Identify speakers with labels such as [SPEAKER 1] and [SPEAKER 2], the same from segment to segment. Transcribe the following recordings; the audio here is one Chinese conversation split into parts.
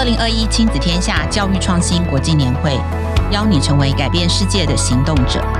[SPEAKER 1] 二零二一亲子天下教育创新国际年会，邀你成为改变世界的行动者。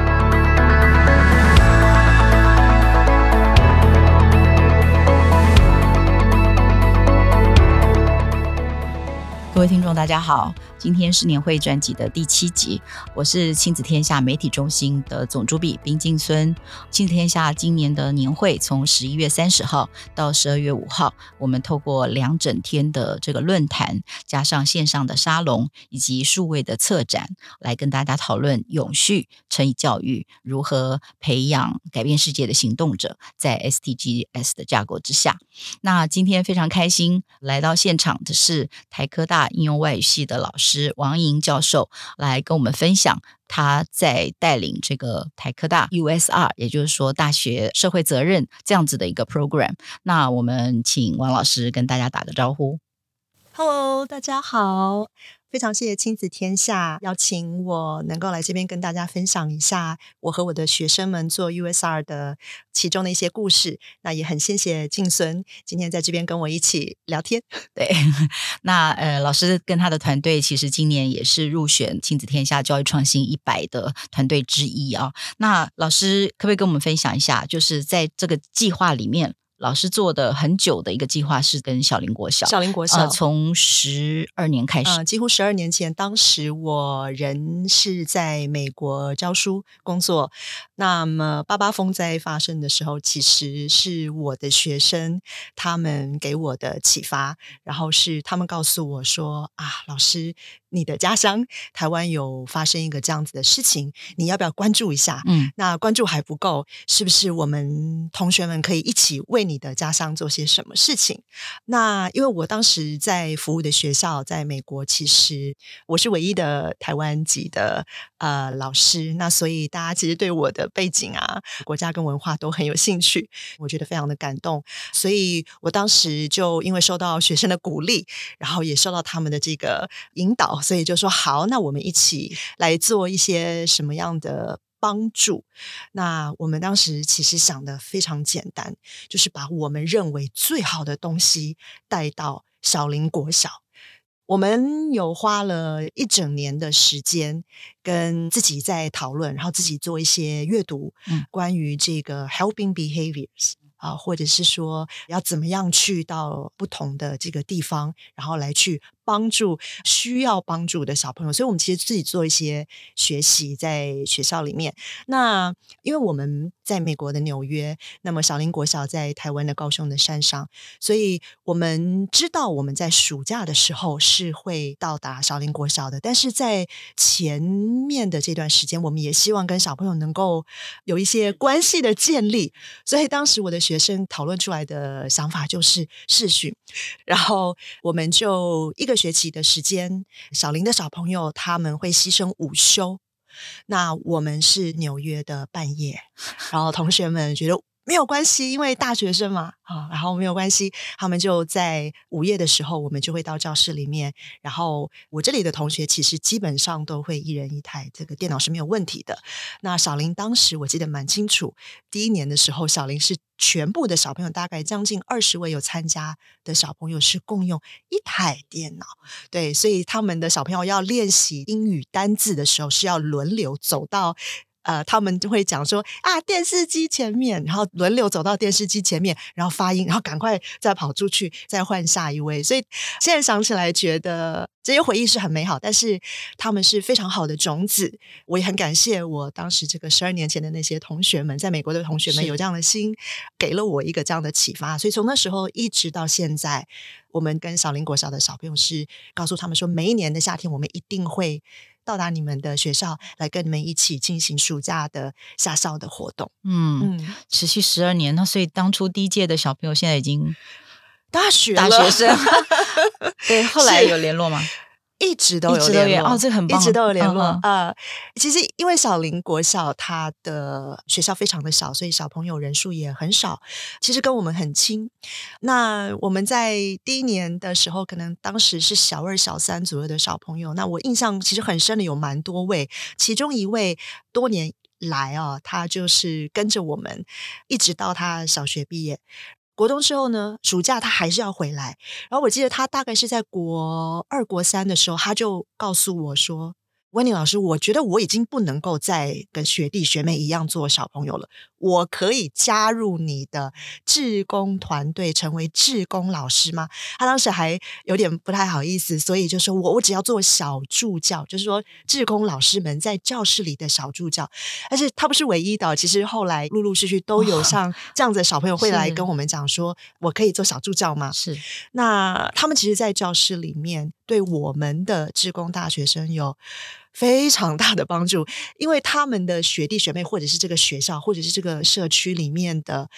[SPEAKER 1] 各位听众，大家好。今天是年会专辑的第七集，我是亲子天下媒体中心的总主笔冰晶孙。亲子天下今年的年会从十一月三十号到十二月五号，我们透过两整天的这个论坛，加上线上的沙龙以及数位的策展，来跟大家讨论永续乘以教育如何培养改变世界的行动者，在 STGS 的架构之下。那今天非常开心来到现场的是台科大应用外语系的老师。王莹教授来跟我们分享他在带领这个台科大 USR，也就是说大学社会责任这样子的一个 program。那我们请王老师跟大家打个招呼。
[SPEAKER 2] Hello，大家好。非常谢谢亲子天下邀请我能够来这边跟大家分享一下我和我的学生们做 USR 的其中的一些故事。那也很谢谢静孙今天在这边跟我一起聊天。
[SPEAKER 1] 对，那呃，老师跟他的团队其实今年也是入选亲子天下教育创新一百的团队之一啊。那老师可不可以跟我们分享一下，就是在这个计划里面？老师做的很久的一个计划是跟小林国小，
[SPEAKER 2] 小林国小、呃、
[SPEAKER 1] 从十二年开始，
[SPEAKER 2] 呃，几乎十二年前，当时我人是在美国教书工作。那么八八风灾发生的时候，其实是我的学生他们给我的启发，然后是他们告诉我说啊，老师。你的家乡台湾有发生一个这样子的事情，你要不要关注一下？嗯，那关注还不够，是不是我们同学们可以一起为你的家乡做些什么事情？那因为我当时在服务的学校在美国，其实我是唯一的台湾籍的呃老师，那所以大家其实对我的背景啊、国家跟文化都很有兴趣，我觉得非常的感动，所以我当时就因为受到学生的鼓励，然后也受到他们的这个引导。所以就说好，那我们一起来做一些什么样的帮助？那我们当时其实想的非常简单，就是把我们认为最好的东西带到小林国小。我们有花了一整年的时间，跟自己在讨论，然后自己做一些阅读，嗯，关于这个 helping behaviors。啊，或者是说要怎么样去到不同的这个地方，然后来去帮助需要帮助的小朋友。所以，我们其实自己做一些学习在学校里面。那因为我们在美国的纽约，那么小林国小在台湾的高雄的山上，所以我们知道我们在暑假的时候是会到达小林国小的。但是在前面的这段时间，我们也希望跟小朋友能够有一些关系的建立。所以当时我的。学生讨论出来的想法就是视讯，然后我们就一个学期的时间，小林的小朋友他们会牺牲午休，那我们是纽约的半夜，然后同学们觉得。没有关系，因为大学生嘛，啊，然后没有关系，他们就在午夜的时候，我们就会到教室里面。然后我这里的同学其实基本上都会一人一台这个电脑是没有问题的。那小林当时我记得蛮清楚，第一年的时候，小林是全部的小朋友，大概将近二十位有参加的小朋友是共用一台电脑。对，所以他们的小朋友要练习英语单字的时候，是要轮流走到。呃，他们就会讲说啊，电视机前面，然后轮流走到电视机前面，然后发音，然后赶快再跑出去，再换下一位。所以现在想起来，觉得这些回忆是很美好，但是他们是非常好的种子。我也很感谢我当时这个十二年前的那些同学们，在美国的同学们有这样的心，给了我一个这样的启发。所以从那时候一直到现在，我们跟小林国小的小朋友是告诉他们说，每一年的夏天，我们一定会。到达你们的学校来跟你们一起进行暑假的下校的活动，
[SPEAKER 1] 嗯，嗯，持续十二年，那所以当初第一届的小朋友现在已经
[SPEAKER 2] 大学
[SPEAKER 1] 大学生，对，后来有联络吗？
[SPEAKER 2] 一直都有联络
[SPEAKER 1] 哦，这很棒，
[SPEAKER 2] 一直都有联络啊、嗯呃。其实因为小林国小它的学校非常的小，所以小朋友人数也很少。其实跟我们很亲。那我们在第一年的时候，可能当时是小二、小三左右的小朋友。那我印象其实很深的有蛮多位，其中一位多年来啊，他就是跟着我们一直到他小学毕业。国中之后呢，暑假他还是要回来。然后我记得他大概是在国二、国三的时候，他就告诉我说。温妮老师，我觉得我已经不能够再跟学弟学妹一样做小朋友了。我可以加入你的志工团队，成为志工老师吗？他当时还有点不太好意思，所以就说我我只要做小助教，就是说志工老师们在教室里的小助教。但是他不是唯一的，其实后来陆陆续续都有像这样子的小朋友会来跟我们讲说，我可以做小助教吗？
[SPEAKER 1] 是。
[SPEAKER 2] 那他们其实，在教室里面对我们的志工大学生有。非常大的帮助，因为他们的学弟学妹，或者是这个学校，或者是这个社区里面的，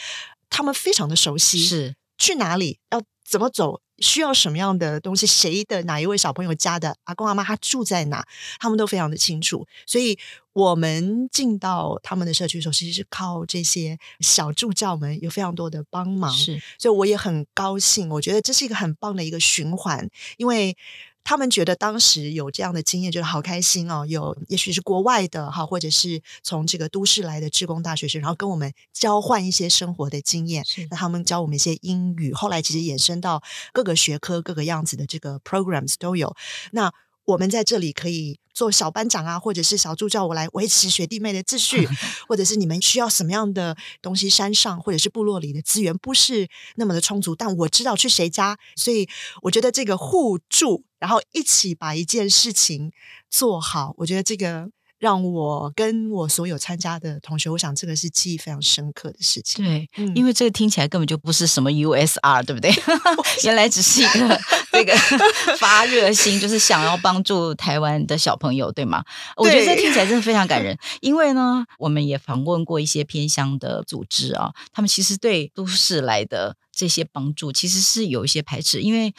[SPEAKER 2] 他们非常的熟悉，
[SPEAKER 1] 是
[SPEAKER 2] 去哪里要怎么走，需要什么样的东西，谁的哪一位小朋友家的阿公阿妈他住在哪，他们都非常的清楚。所以，我们进到他们的社区的时候，其实是靠这些小助教们有非常多的帮忙。
[SPEAKER 1] 是，
[SPEAKER 2] 所以我也很高兴，我觉得这是一个很棒的一个循环，因为。他们觉得当时有这样的经验，觉得好开心哦。有也许是国外的哈，或者是从这个都市来的志工大学生，然后跟我们交换一些生活的经验。是，那他们教我们一些英语，后来其实衍生到各个学科、各个样子的这个 programs 都有。那我们在这里可以做小班长啊，或者是小助教，我来维持学弟妹的秩序，或者是你们需要什么样的东西，山上或者是部落里的资源不是那么的充足，但我知道去谁家，所以我觉得这个互助。然后一起把一件事情做好，我觉得这个让我跟我所有参加的同学，我想这个是记忆非常深刻的事情。
[SPEAKER 1] 对，嗯、因为这个听起来根本就不是什么 USR，对不对？原来只是一个 这个发热心，就是想要帮助台湾的小朋友，对吗？我觉得这听起来真的非常感 人。因为呢，我们也访问过一些偏乡的组织啊，他们其实对都市来的这些帮助其实是有一些排斥，因为。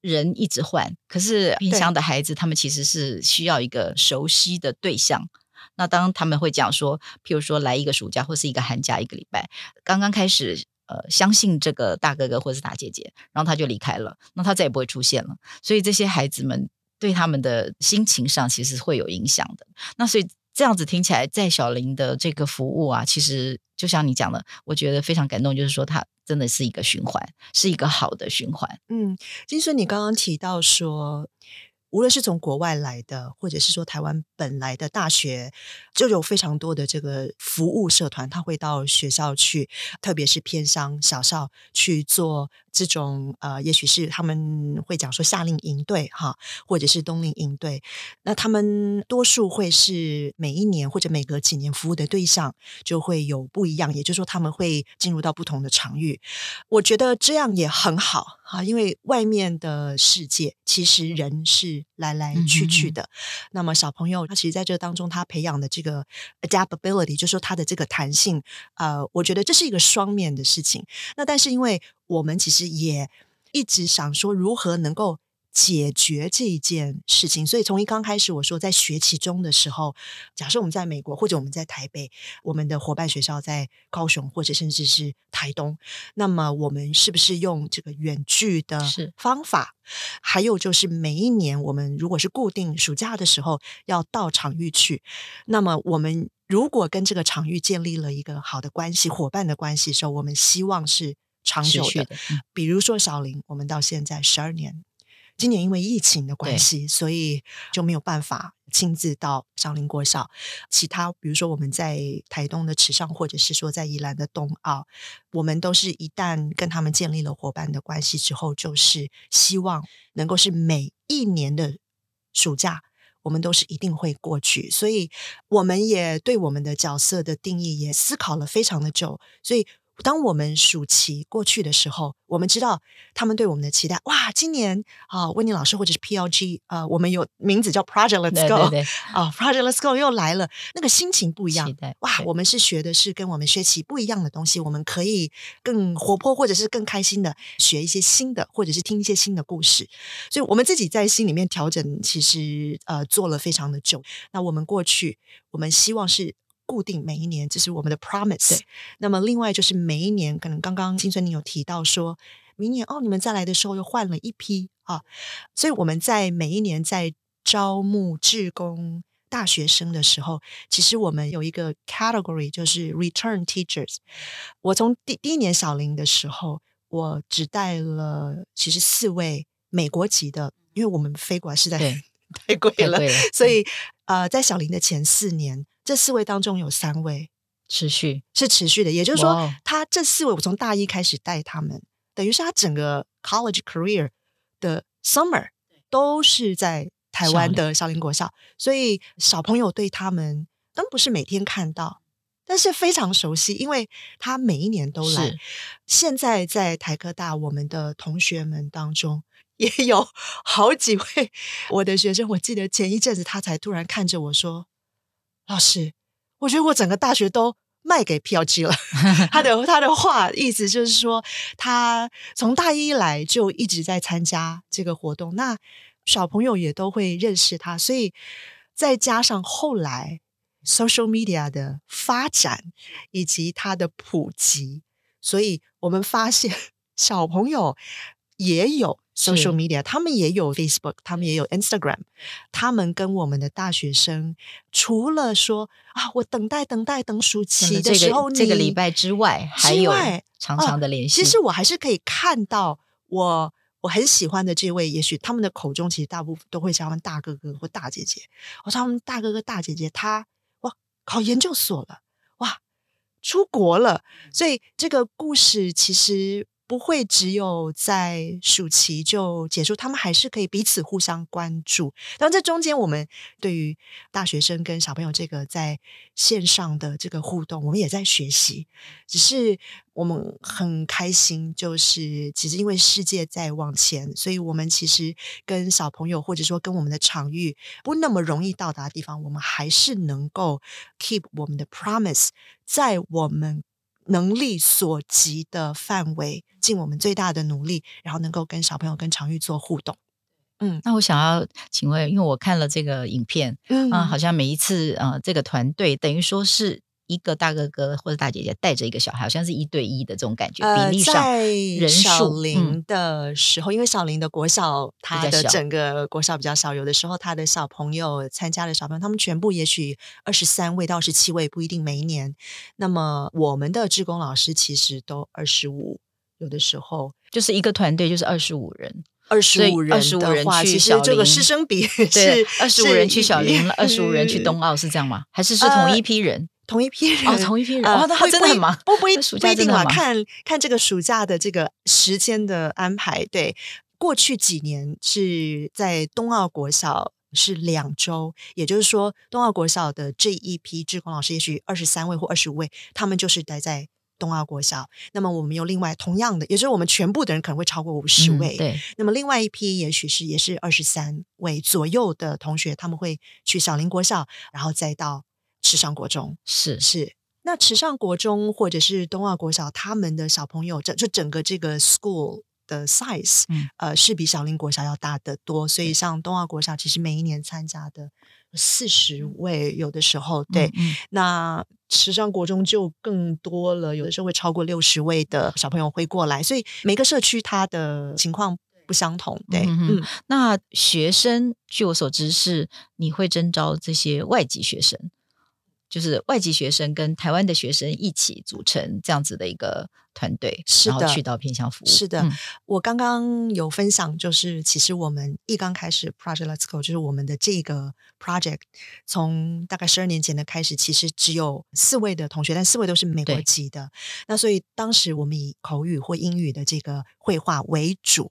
[SPEAKER 1] 人一直换，可是偏乡的孩子，他们其实是需要一个熟悉的对象。那当他们会讲说，譬如说来一个暑假或是一个寒假一个礼拜，刚刚开始呃相信这个大哥哥或是大姐姐，然后他就离开了，那他再也不会出现了。所以这些孩子们对他们的心情上其实会有影响的。那所以。这样子听起来，在小林的这个服务啊，其实就像你讲的，我觉得非常感动，就是说它真的是一个循环，是一个好的循环。
[SPEAKER 2] 嗯，金顺，你刚刚提到说，无论是从国外来的，或者是说台湾本来的大学，就有非常多的这个服务社团，他会到学校去，特别是偏乡小校去做。这种呃，也许是他们会讲说夏令营队哈，或者是冬令营队。那他们多数会是每一年或者每隔几年服务的对象就会有不一样，也就是说他们会进入到不同的场域。我觉得这样也很好哈，因为外面的世界其实人是来来去去的。那么小朋友那其实在这当中他培养的这个 adaptability，就是说他的这个弹性，呃，我觉得这是一个双面的事情。那但是因为我们其实也一直想说如何能够解决这一件事情，所以从一刚开始我说在学期中的时候，假设我们在美国或者我们在台北，我们的伙伴学校在高雄或者甚至是台东，那么我们是不是用这个远距的方法？还有就是每一年我们如果是固定暑假的时候要到场域去，那么我们如果跟这个场域建立了一个好的关系、伙伴的关系的时候，我们希望是。长久的，的嗯、比如说小林，我们到现在十二年，今年因为疫情的关系，所以就没有办法亲自到上林国小。其他，比如说我们在台东的池上，或者是说在宜兰的东澳，我们都是一旦跟他们建立了伙伴的关系之后，就是希望能够是每一年的暑假，我们都是一定会过去。所以我们也对我们的角色的定义也思考了非常的久，所以。当我们暑期过去的时候，我们知道他们对我们的期待。哇，今年啊，温妮老师或者是 PLG 啊，我们有名字叫 Project Let's Go 啊，Project Let's Go 又来了，那个心情不一样。哇，我们是学的是跟我们学习不一样的东西，我们可以更活泼，或者是更开心的学一些新的，或者是听一些新的故事。所以，我们自己在心里面调整，其实呃做了非常的久。那我们过去，我们希望是。固定每一年，这是我们的 promise。对，那么另外就是每一年，可能刚刚金春你有提到说，明年哦，你们再来的时候又换了一批啊，所以我们在每一年在招募志工大学生的时候，其实我们有一个 category，就是 return teachers。我从第第一年小林的时候，我只带了其实四位美国籍的，因为我们飞过来实在太贵了，了。所以呃，在小林的前四年，这四位当中有三位
[SPEAKER 1] 持续
[SPEAKER 2] 是持续的，也就是说，他这四位我从大一开始带他们，等于是他整个 college career 的 summer 都是在台湾的少林国校，所以小朋友对他们都不是每天看到。但是非常熟悉，因为他每一年都来。现在在台科大，我们的同学们当中也有 好几位我的学生。我记得前一阵子，他才突然看着我说：“老师，我觉得我整个大学都卖给 PLG 了。”他的他的话意思就是说，他从大一来就一直在参加这个活动，那小朋友也都会认识他，所以再加上后来。social media 的发展以及它的普及，所以我们发现小朋友也有 social media，他们也有 Facebook，他们也有 Instagram，他们跟我们的大学生除了说啊，我等待等待等暑期的时候，
[SPEAKER 1] 这个礼拜之外，还有长长的联系。
[SPEAKER 2] 其实我还是可以看到我我很喜欢的这位，也许他们的口中其实大部分都会叫他们大哥哥或大姐姐。我说他们大哥哥大姐姐，他哇。考研究所了，哇，出国了，所以这个故事其实。不会只有在暑期就结束，他们还是可以彼此互相关注。当然，这中间我们对于大学生跟小朋友这个在线上的这个互动，我们也在学习。只是我们很开心，就是其实因为世界在往前，所以我们其实跟小朋友或者说跟我们的场域不那么容易到达的地方，我们还是能够 keep 我们的 promise，在我们。能力所及的范围，尽我们最大的努力，然后能够跟小朋友、跟常玉做互动。嗯，
[SPEAKER 1] 那我想要请问，因为我看了这个影片，嗯，啊，好像每一次呃，这个团队等于说是。一个大哥哥或者大姐姐带着一个小孩，好像是一对一的这种感觉。比例上，人数，
[SPEAKER 2] 在小林的时候，嗯、因为小林的国小，他的整个国小比较少，有的时候他的小朋友参加的小朋友，他们全部也许二十三位到二十七位，不一定每一年。那么我们的志工老师其实都二十五，有的时候
[SPEAKER 1] 就是一个团队就是二十五人，
[SPEAKER 2] 二十五人，二十五人去小林，这个师生比是
[SPEAKER 1] 二十五人去小林，二十五人去冬奥，是这样吗？还是是同一批人？呃
[SPEAKER 2] 同一批人
[SPEAKER 1] 哦，同一批人哦，那他真的很忙，
[SPEAKER 2] 不不一不一定嘛，看看这个暑假的这个时间的安排。对，过去几年是在冬奥国小是两周，也就是说，冬奥国小的这一批志工老师，也许二十三位或二十五位，他们就是待在冬奥国小。那么我们有另外同样的，也就是我们全部的人可能会超过五十位。
[SPEAKER 1] 嗯、对，
[SPEAKER 2] 那么另外一批也许是也是二十三位左右的同学，他们会去小林国小，然后再到。池上国中。
[SPEAKER 1] 是。
[SPEAKER 2] 是，那池上国中或者是东奥国小，他们的小朋友整就整个这个 school 的 size，嗯，呃，是比小林国小要大得多。所以像东奥国小，其实每一年参加的四十位，有的时候对，嗯。嗯、那池上国中就更多了，有的时候会超过六十位的小朋友会过来。所以每个社区它的情况不相同，对，嗯，
[SPEAKER 1] 嗯，那学生据我所知是你会征招这些外籍学生。就是外籍学生跟台湾的学生一起组成这样子的一个团队，
[SPEAKER 2] 是的，
[SPEAKER 1] 然后去到偏向服务。
[SPEAKER 2] 是的，嗯、我刚刚有分享，就是其实我们一刚开始 Project Let's Go，就是我们的这个 project，从大概十二年前的开始，其实只有四位的同学，但四位都是美国籍的。那所以当时我们以口语或英语的这个绘画为主。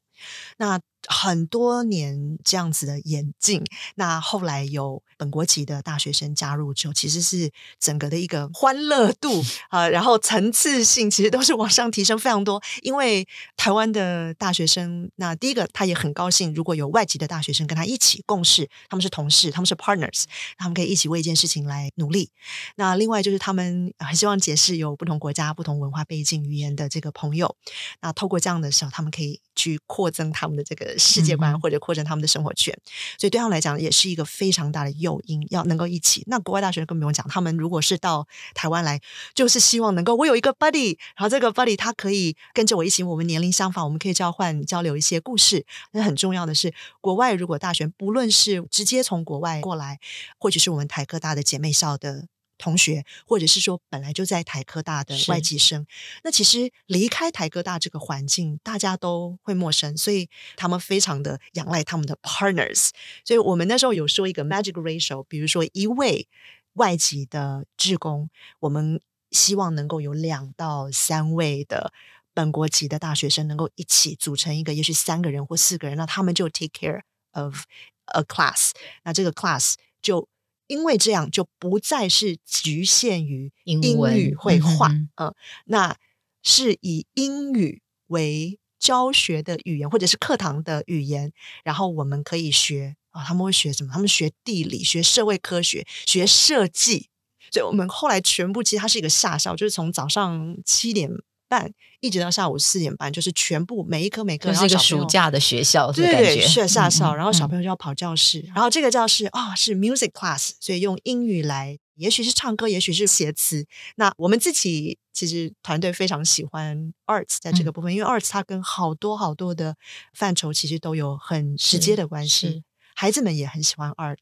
[SPEAKER 2] 那很多年这样子的演进，那后来有本国籍的大学生加入之后，其实是整个的一个欢乐度啊、呃，然后层次性其实都是往上提升非常多。因为台湾的大学生，那第一个他也很高兴，如果有外籍的大学生跟他一起共事，他们是同事，他们是 partners，他们可以一起为一件事情来努力。那另外就是他们很希望结识有不同国家、不同文化背景、语言的这个朋友。那透过这样的时候，他们可以去扩增他们的这个。世界观或者扩展他们的生活圈，嗯、所以对他们来讲也是一个非常大的诱因，要能够一起。那国外大学更不用讲，他们如果是到台湾来，就是希望能够我有一个 buddy，然后这个 buddy 他可以跟着我一起，我们年龄相仿，我们可以交换交流一些故事。那很重要的是，国外如果大学不论是直接从国外过来，或者是我们台科大的姐妹校的同学，或者是说本来就在台科大的外籍生，那其实离开台科大这个环境，大家都会陌生，所以他们非常的仰赖他们的 partners。所以我们那时候有说一个 magic ratio，比如说一位外籍的志工，我们希望能够有两到三位的本国籍的大学生能够一起组成一个，也许三个人或四个人，那他们就 take care of a class。那这个 class 就。因为这样就不再是局限于英语绘画，嗯，嗯，那是以英语为教学的语言或者是课堂的语言，然后我们可以学啊，他们会学什么？他们学地理、学社会科学、学设计，所以我们后来全部其实它是一个下校，就是从早上七点半一直到下午四点半，就是全部每一科每科，
[SPEAKER 1] 是一个暑假的学校，
[SPEAKER 2] 对对，是夏校，然后小朋友就要跑教室，嗯、然后这个教室啊、哦、是 music class，所以用英语来，也许是唱歌，也许是写词。那我们自己其实团队非常喜欢 arts 在这个部分，嗯、因为 arts 它跟好多好多的范畴其实都有很直接的关系。孩子们也很喜欢 art，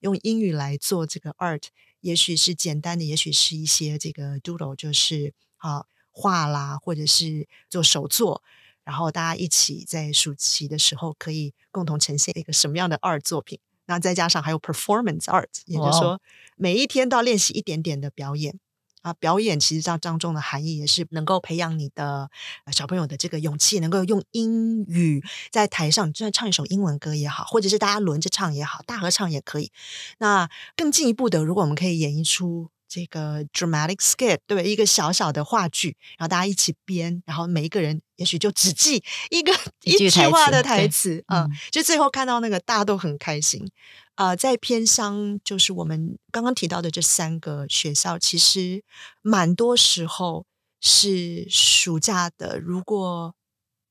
[SPEAKER 2] 用英语来做这个 art，也许是简单的，也许是一些这个 doodle，就是啊。画啦，或者是做手作，然后大家一起在暑期的时候可以共同呈现一个什么样的 art 作品？那再加上还有 performance art，也就是说每一天都要练习一点点的表演啊。表演其实这当中的含义也是能够培养你的小朋友的这个勇气，能够用英语在台上，就算唱一首英文歌也好，或者是大家轮着唱也好，大合唱也可以。那更进一步的，如果我们可以演绎出。这个 dramatic skit 对，一个小小的话剧，然后大家一起编，然后每一个人也许就只记一个 一句话的台词啊，嗯，就最后看到那个大家都很开心啊，呃。在偏乡，就是我们刚刚提到的这三个学校，其实蛮多时候是暑假的。如果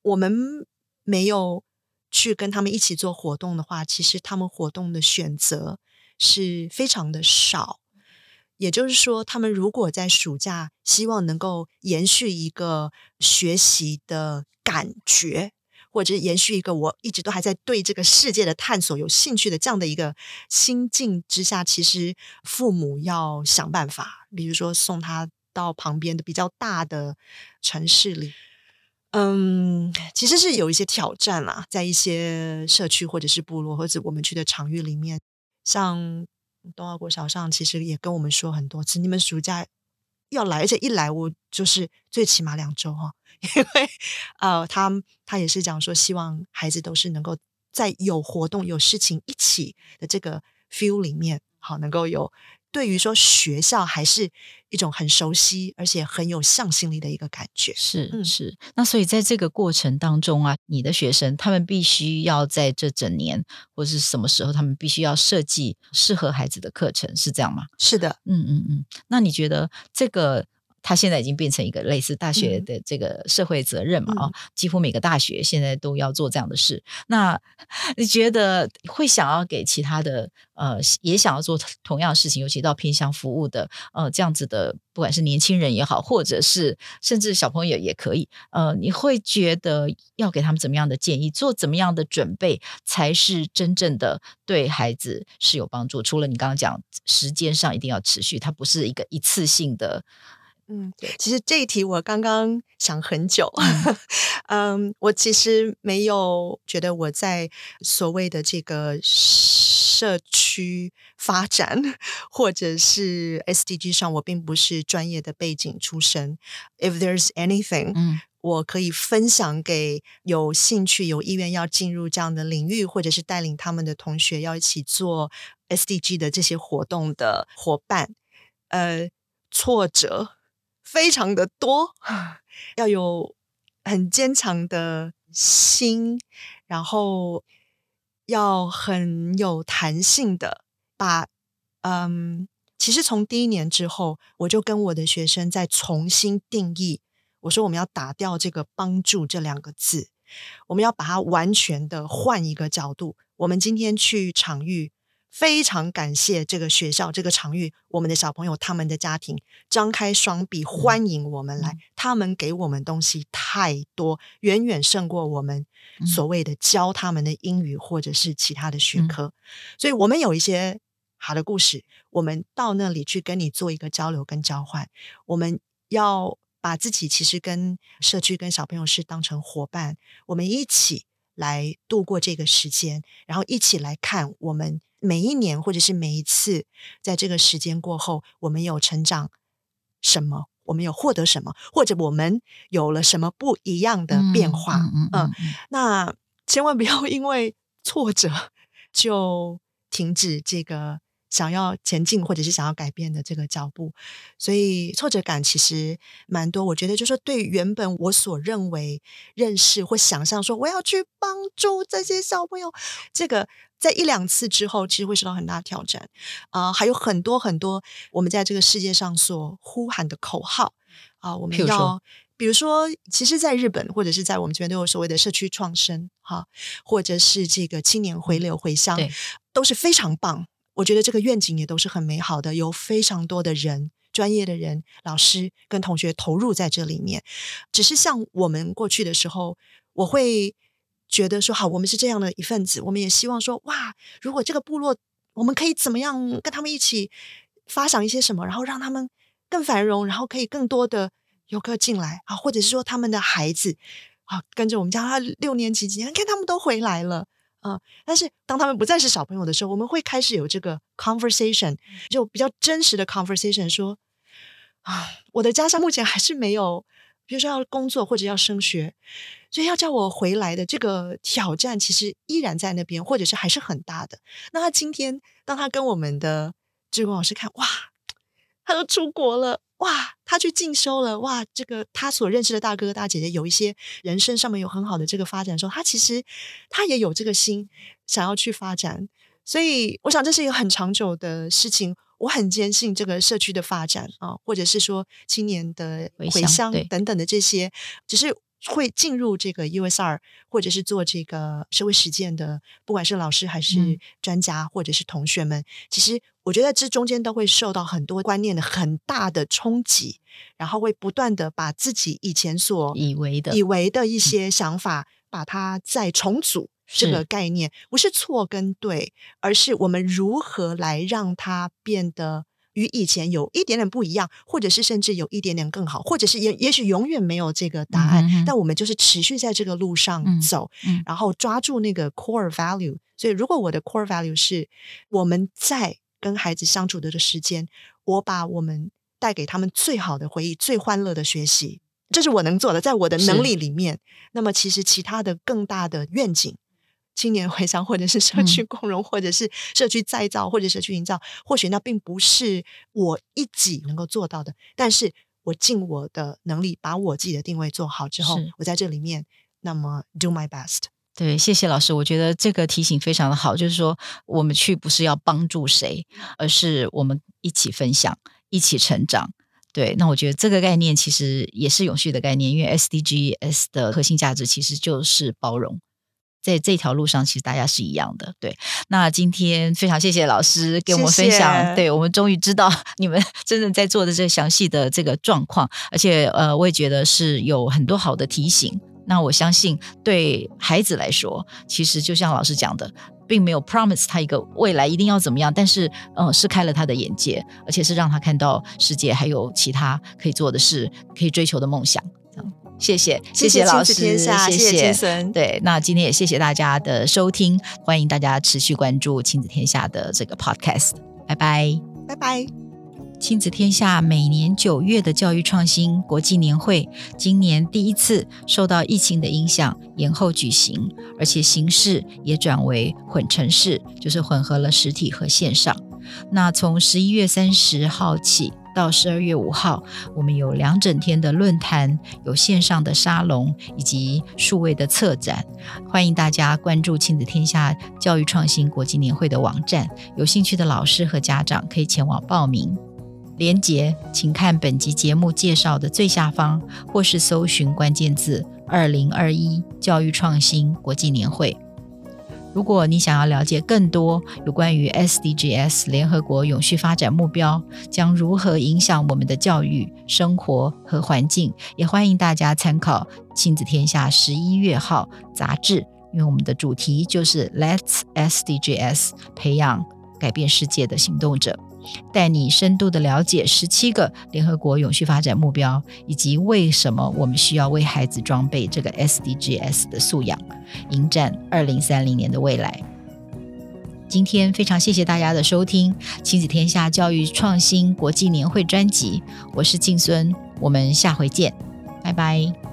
[SPEAKER 2] 我们没有去跟他们一起做活动的话，其实他们活动的选择是非常的少。也就是说，他们如果在暑假希望能够延续一个学习的感觉，或者是延续一个我一直都还在对这个世界的探索有兴趣的这样的一个心境之下，其实父母要想办法，比如说送他到旁边的比较大的城市里，嗯，其实是有一些挑战啦，在一些社区或者是部落或者我们去的场域里面，像。东奥国小上其实也跟我们说很多次，你们暑假要来，而且一来我就是最起码两周哈，因为呃，他他也是讲说，希望孩子都是能够在有活动、有事情一起的这个 feel 里面，好能够有。对于说学校还是一种很熟悉而且很有向心力的一个感觉，
[SPEAKER 1] 是、嗯、是。那所以在这个过程当中啊，你的学生他们必须要在这整年或是什么时候，他们必须要设计适合孩子的课程，是这样吗？
[SPEAKER 2] 是的，
[SPEAKER 1] 嗯嗯嗯。那你觉得这个？他现在已经变成一个类似大学的这个社会责任嘛？啊、嗯，几乎每个大学现在都要做这样的事。那你觉得会想要给其他的呃，也想要做同样的事情，尤其到偏向服务的呃这样子的，不管是年轻人也好，或者是甚至小朋友也可以。呃，你会觉得要给他们怎么样的建议，做怎么样的准备，才是真正的对孩子是有帮助？除了你刚刚讲时间上一定要持续，它不是一个一次性的。
[SPEAKER 2] 嗯，其实这一题我刚刚想很久。嗯，我其实没有觉得我在所谓的这个社区发展或者是 SDG 上，我并不是专业的背景出身。If there's anything，嗯，我可以分享给有兴趣、有意愿要进入这样的领域，或者是带领他们的同学要一起做 SDG 的这些活动的伙伴，呃，挫折。非常的多，要有很坚强的心，然后要很有弹性的把，嗯，其实从第一年之后，我就跟我的学生在重新定义，我说我们要打掉这个“帮助”这两个字，我们要把它完全的换一个角度。我们今天去场域。非常感谢这个学校、这个场域，我们的小朋友、他们的家庭张开双臂欢迎我们来。嗯、他们给我们东西太多，远远胜过我们所谓的教他们的英语或者是其他的学科。嗯、所以，我们有一些好的故事，我们到那里去跟你做一个交流跟交换。我们要把自己其实跟社区、跟小朋友是当成伙伴，我们一起来度过这个时间，然后一起来看我们每一年或者是每一次在这个时间过后，我们有成长什么，我们有获得什么，或者我们有了什么不一样的变化。嗯，嗯，嗯，嗯，那千万不要 因为挫折就停止这个。想要前进或者是想要改变的这个脚步，所以挫折感其实蛮多。我觉得就是说，对原本我所认为认识或想象说我要去帮助这些小朋友，这个在一两次之后，其实会受到很大的挑战啊、呃。还有很多很多我们在这个世界上所呼喊的口号啊、呃，我们要比如说，其实，在日本或者是在我们这边都有所谓的社区创生哈，或者是这个青年回流回乡，都是非常棒。我觉得这个愿景也都是很美好的，有非常多的人、专业的人、老师跟同学投入在这里面。只是像我们过去的时候，我会觉得说，好，我们是这样的一份子，我们也希望说，哇，如果这个部落，我们可以怎么样跟他们一起发想一些什么，然后让他们更繁荣，然后可以更多的游客进来啊，或者是说他们的孩子啊，跟着我们家他六年级几年，看他们都回来了。啊！但是当他们不再是小朋友的时候，我们会开始有这个 conversation，就比较真实的 conversation，说啊，我的家乡目前还是没有，比如说要工作或者要升学，所以要叫我回来的这个挑战，其实依然在那边，或者是还是很大的。那他今天，当他跟我们的志工老师看，哇，他都出国了。哇，他去进修了！哇，这个他所认识的大哥哥大姐姐有一些人生上面有很好的这个发展的时候，他其实他也有这个心想要去发展，所以我想这是一个很长久的事情。我很坚信这个社区的发展啊，或者是说青年的回乡等等的这些，只是。会进入这个 USR，或者是做这个社会实践的，不管是老师还是专家，或者是同学们，嗯、其实我觉得这中间都会受到很多观念的很大的冲击，然后会不断的把自己以前所以为的、以为的一些想法，把它再重组。这个概念不是错跟对，而是我们如何来让它变得。与以前有一点点不一样，或者是甚至有一点点更好，或者是也也许永远没有这个答案，嗯、但我们就是持续在这个路上走，然后抓住那个 core value。所以，如果我的 core value 是我们在跟孩子相处的的时间，我把我们带给他们最好的回忆、最欢乐的学习，这是我能做的，在我的能力里面。那么，其实其他的更大的愿景。青年回乡，或者是社区共融，嗯、或者是社区再造，或者社区营造，或许那并不是我一己能够做到的。但是我尽我的能力，把我自己的定位做好之后，我在这里面，那么 do my best。
[SPEAKER 1] 对，谢谢老师，我觉得这个提醒非常的好，就是说我们去不是要帮助谁，而是我们一起分享，一起成长。对，那我觉得这个概念其实也是永续的概念，因为 SDGs 的核心价值其实就是包容。在这条路上，其实大家是一样的。对，那今天非常谢谢老师给我们分享。谢谢。对，我们终于知道 你们真正在做的这个详细的这个状况，而且呃，我也觉得是有很多好的提醒。那我相信，对孩子来说，其实就像老师讲的，并没有 promise 他一个未来一定要怎么样，但是嗯，是开了他的眼界，而且是让他看到世界还有其他可以做的事，可以追求的梦想。谢谢，谢谢老师，谢谢，谢谢。对，那今天也谢谢大家的收听，欢迎大家持续关注亲子天下的这个 podcast，拜拜，
[SPEAKER 2] 拜拜。
[SPEAKER 1] 亲子天下每年九月的教育创新国际年会，今年第一次受到疫情的影响延后举行，而且形式也转为混成式，就是混合了实体和线上。那从十一月三十号起，到十二月五号，我们有两整天的论坛，有线上的沙龙以及数位的策展，欢迎大家关注亲子天下教育创新国际年会的网站，有兴趣的老师和家长可以前往报名。连结请看本集节目介绍的最下方，或是搜寻关键字“二零二一教育创新国际年会”。如果你想要了解更多有关于 SDGs 联合国永续发展目标将如何影响我们的教育、生活和环境，也欢迎大家参考《亲子天下》十一月号杂志，因为我们的主题就是 Let's SDGs，培养改变世界的行动者，带你深度的了解十七个联合国永续发展目标，以及为什么我们需要为孩子装备这个 SDGs 的素养，迎战二零三零年的未来。今天非常谢谢大家的收听《亲子天下教育创新国际年会专辑》，我是静孙，我们下回见，拜拜。